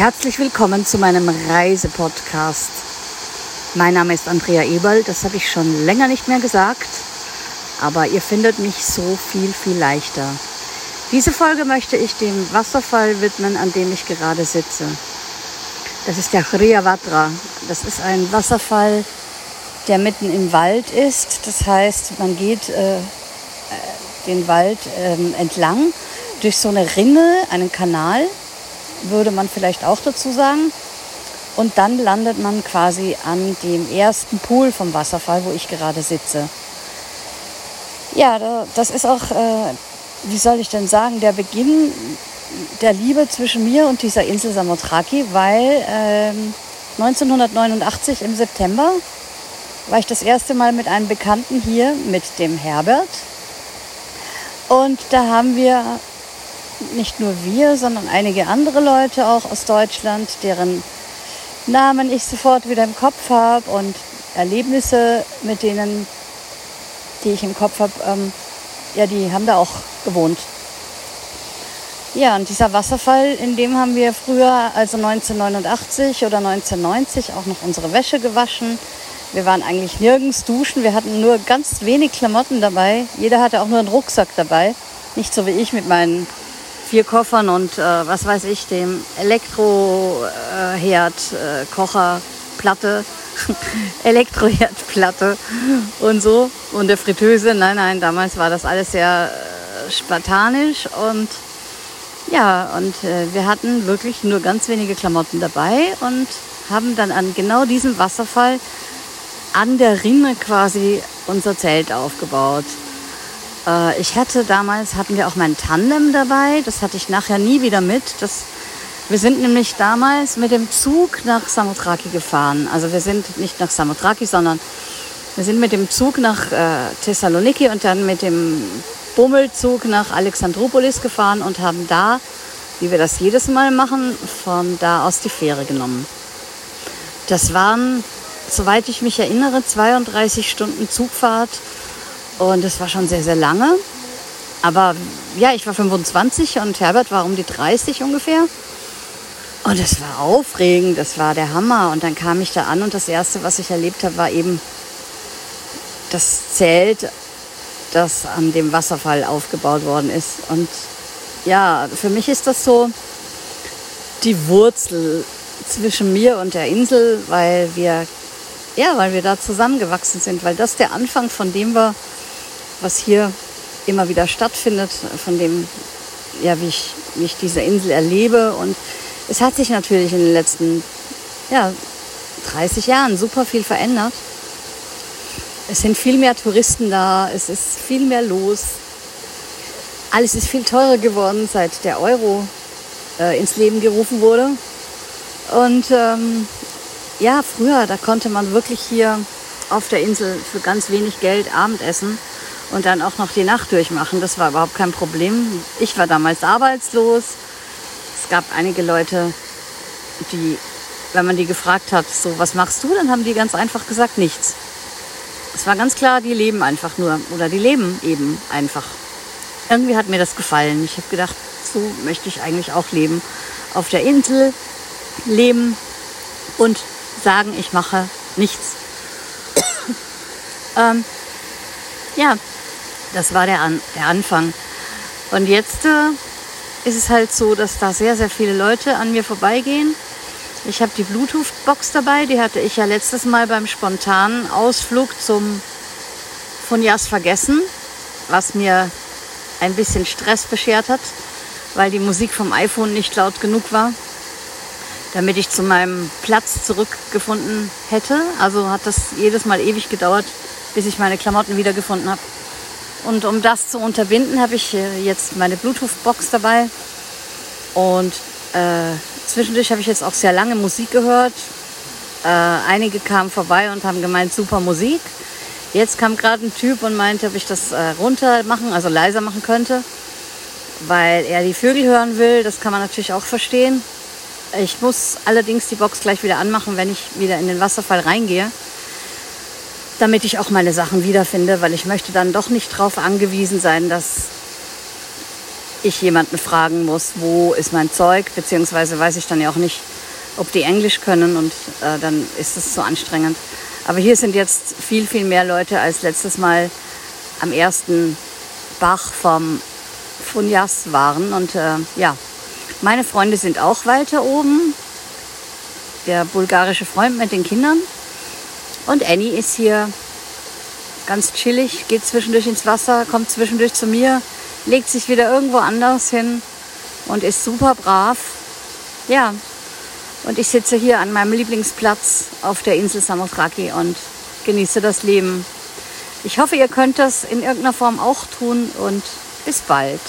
Herzlich willkommen zu meinem Reisepodcast. Mein Name ist Andrea Eberl, das habe ich schon länger nicht mehr gesagt, aber ihr findet mich so viel, viel leichter. Diese Folge möchte ich dem Wasserfall widmen, an dem ich gerade sitze. Das ist der Chriavatra. Das ist ein Wasserfall, der mitten im Wald ist. Das heißt, man geht äh, den Wald äh, entlang durch so eine Rinne, einen Kanal würde man vielleicht auch dazu sagen. Und dann landet man quasi an dem ersten Pool vom Wasserfall, wo ich gerade sitze. Ja, das ist auch, äh, wie soll ich denn sagen, der Beginn der Liebe zwischen mir und dieser Insel Samothraki, weil äh, 1989 im September war ich das erste Mal mit einem Bekannten hier, mit dem Herbert. Und da haben wir nicht nur wir, sondern einige andere Leute auch aus Deutschland, deren Namen ich sofort wieder im Kopf habe und Erlebnisse, mit denen, die ich im Kopf habe, ähm, ja, die haben da auch gewohnt. Ja, und dieser Wasserfall, in dem haben wir früher, also 1989 oder 1990, auch noch unsere Wäsche gewaschen. Wir waren eigentlich nirgends duschen, wir hatten nur ganz wenig Klamotten dabei. Jeder hatte auch nur einen Rucksack dabei. Nicht so wie ich mit meinen vier Koffern und äh, was weiß ich, dem Elektroherd, äh, Kocher, Platte, Elektroherdplatte und so und der Fritteuse. Nein, nein, damals war das alles sehr äh, spartanisch und ja, und äh, wir hatten wirklich nur ganz wenige Klamotten dabei und haben dann an genau diesem Wasserfall an der Rinne quasi unser Zelt aufgebaut. Äh, ich hatte damals, hatten wir auch mein Tandem dabei. Das hatte ich nachher nie wieder mit. Das, wir sind nämlich damals mit dem Zug nach Samothraki gefahren. Also wir sind nicht nach Samothraki, sondern wir sind mit dem Zug nach äh, Thessaloniki und dann mit dem Bummelzug nach Alexandropolis gefahren und haben da, wie wir das jedes Mal machen, von da aus die Fähre genommen. Das waren, soweit ich mich erinnere, 32 Stunden Zugfahrt und das war schon sehr, sehr lange. Aber ja, ich war 25 und Herbert war um die 30 ungefähr. Und es war aufregend, das war der Hammer. Und dann kam ich da an und das Erste, was ich erlebt habe, war eben das Zelt, das an dem Wasserfall aufgebaut worden ist. Und ja, für mich ist das so die Wurzel zwischen mir und der Insel, weil wir, ja, weil wir da zusammengewachsen sind, weil das der Anfang von dem war, was hier immer wieder stattfindet, von dem, ja, wie ich, wie ich diese Insel erlebe. Und es hat sich natürlich in den letzten ja, 30 Jahren super viel verändert. Es sind viel mehr Touristen da, es ist viel mehr los. Alles ist viel teurer geworden, seit der Euro äh, ins Leben gerufen wurde. Und ähm, ja, früher, da konnte man wirklich hier auf der Insel für ganz wenig Geld Abendessen und dann auch noch die Nacht durchmachen. Das war überhaupt kein Problem. Ich war damals arbeitslos. Es gab einige Leute, die, wenn man die gefragt hat, so was machst du, dann haben die ganz einfach gesagt, nichts. Es war ganz klar, die leben einfach nur oder die leben eben einfach. Irgendwie hat mir das gefallen. Ich habe gedacht, so möchte ich eigentlich auch leben. Auf der Insel leben und sagen, ich mache nichts. ähm, ja, das war der, An der Anfang. Und jetzt äh, ist es halt so, dass da sehr, sehr viele Leute an mir vorbeigehen. Ich habe die Bluetooth-Box dabei, die hatte ich ja letztes Mal beim spontanen Ausflug zum von Jas vergessen, was mir ein bisschen Stress beschert hat, weil die Musik vom iPhone nicht laut genug war, damit ich zu meinem Platz zurückgefunden hätte. Also hat das jedes Mal ewig gedauert, bis ich meine Klamotten wiedergefunden habe. Und um das zu unterbinden, habe ich äh, jetzt meine Bluetooth-Box dabei. Und äh, zwischendurch habe ich jetzt auch sehr lange Musik gehört. Äh, einige kamen vorbei und haben gemeint, super Musik. Jetzt kam gerade ein Typ und meinte, ob ich das äh, runter machen, also leiser machen könnte, weil er die Vögel hören will. Das kann man natürlich auch verstehen. Ich muss allerdings die Box gleich wieder anmachen, wenn ich wieder in den Wasserfall reingehe damit ich auch meine Sachen wiederfinde, weil ich möchte dann doch nicht darauf angewiesen sein, dass ich jemanden fragen muss, wo ist mein Zeug, beziehungsweise weiß ich dann ja auch nicht, ob die Englisch können und äh, dann ist es zu anstrengend. Aber hier sind jetzt viel, viel mehr Leute als letztes Mal am ersten Bach vom Funjas waren. Und äh, ja, meine Freunde sind auch weiter oben. Der bulgarische Freund mit den Kindern. Und Annie ist hier ganz chillig, geht zwischendurch ins Wasser, kommt zwischendurch zu mir, legt sich wieder irgendwo anders hin und ist super brav. Ja, und ich sitze hier an meinem Lieblingsplatz auf der Insel Samothraki und genieße das Leben. Ich hoffe, ihr könnt das in irgendeiner Form auch tun und bis bald.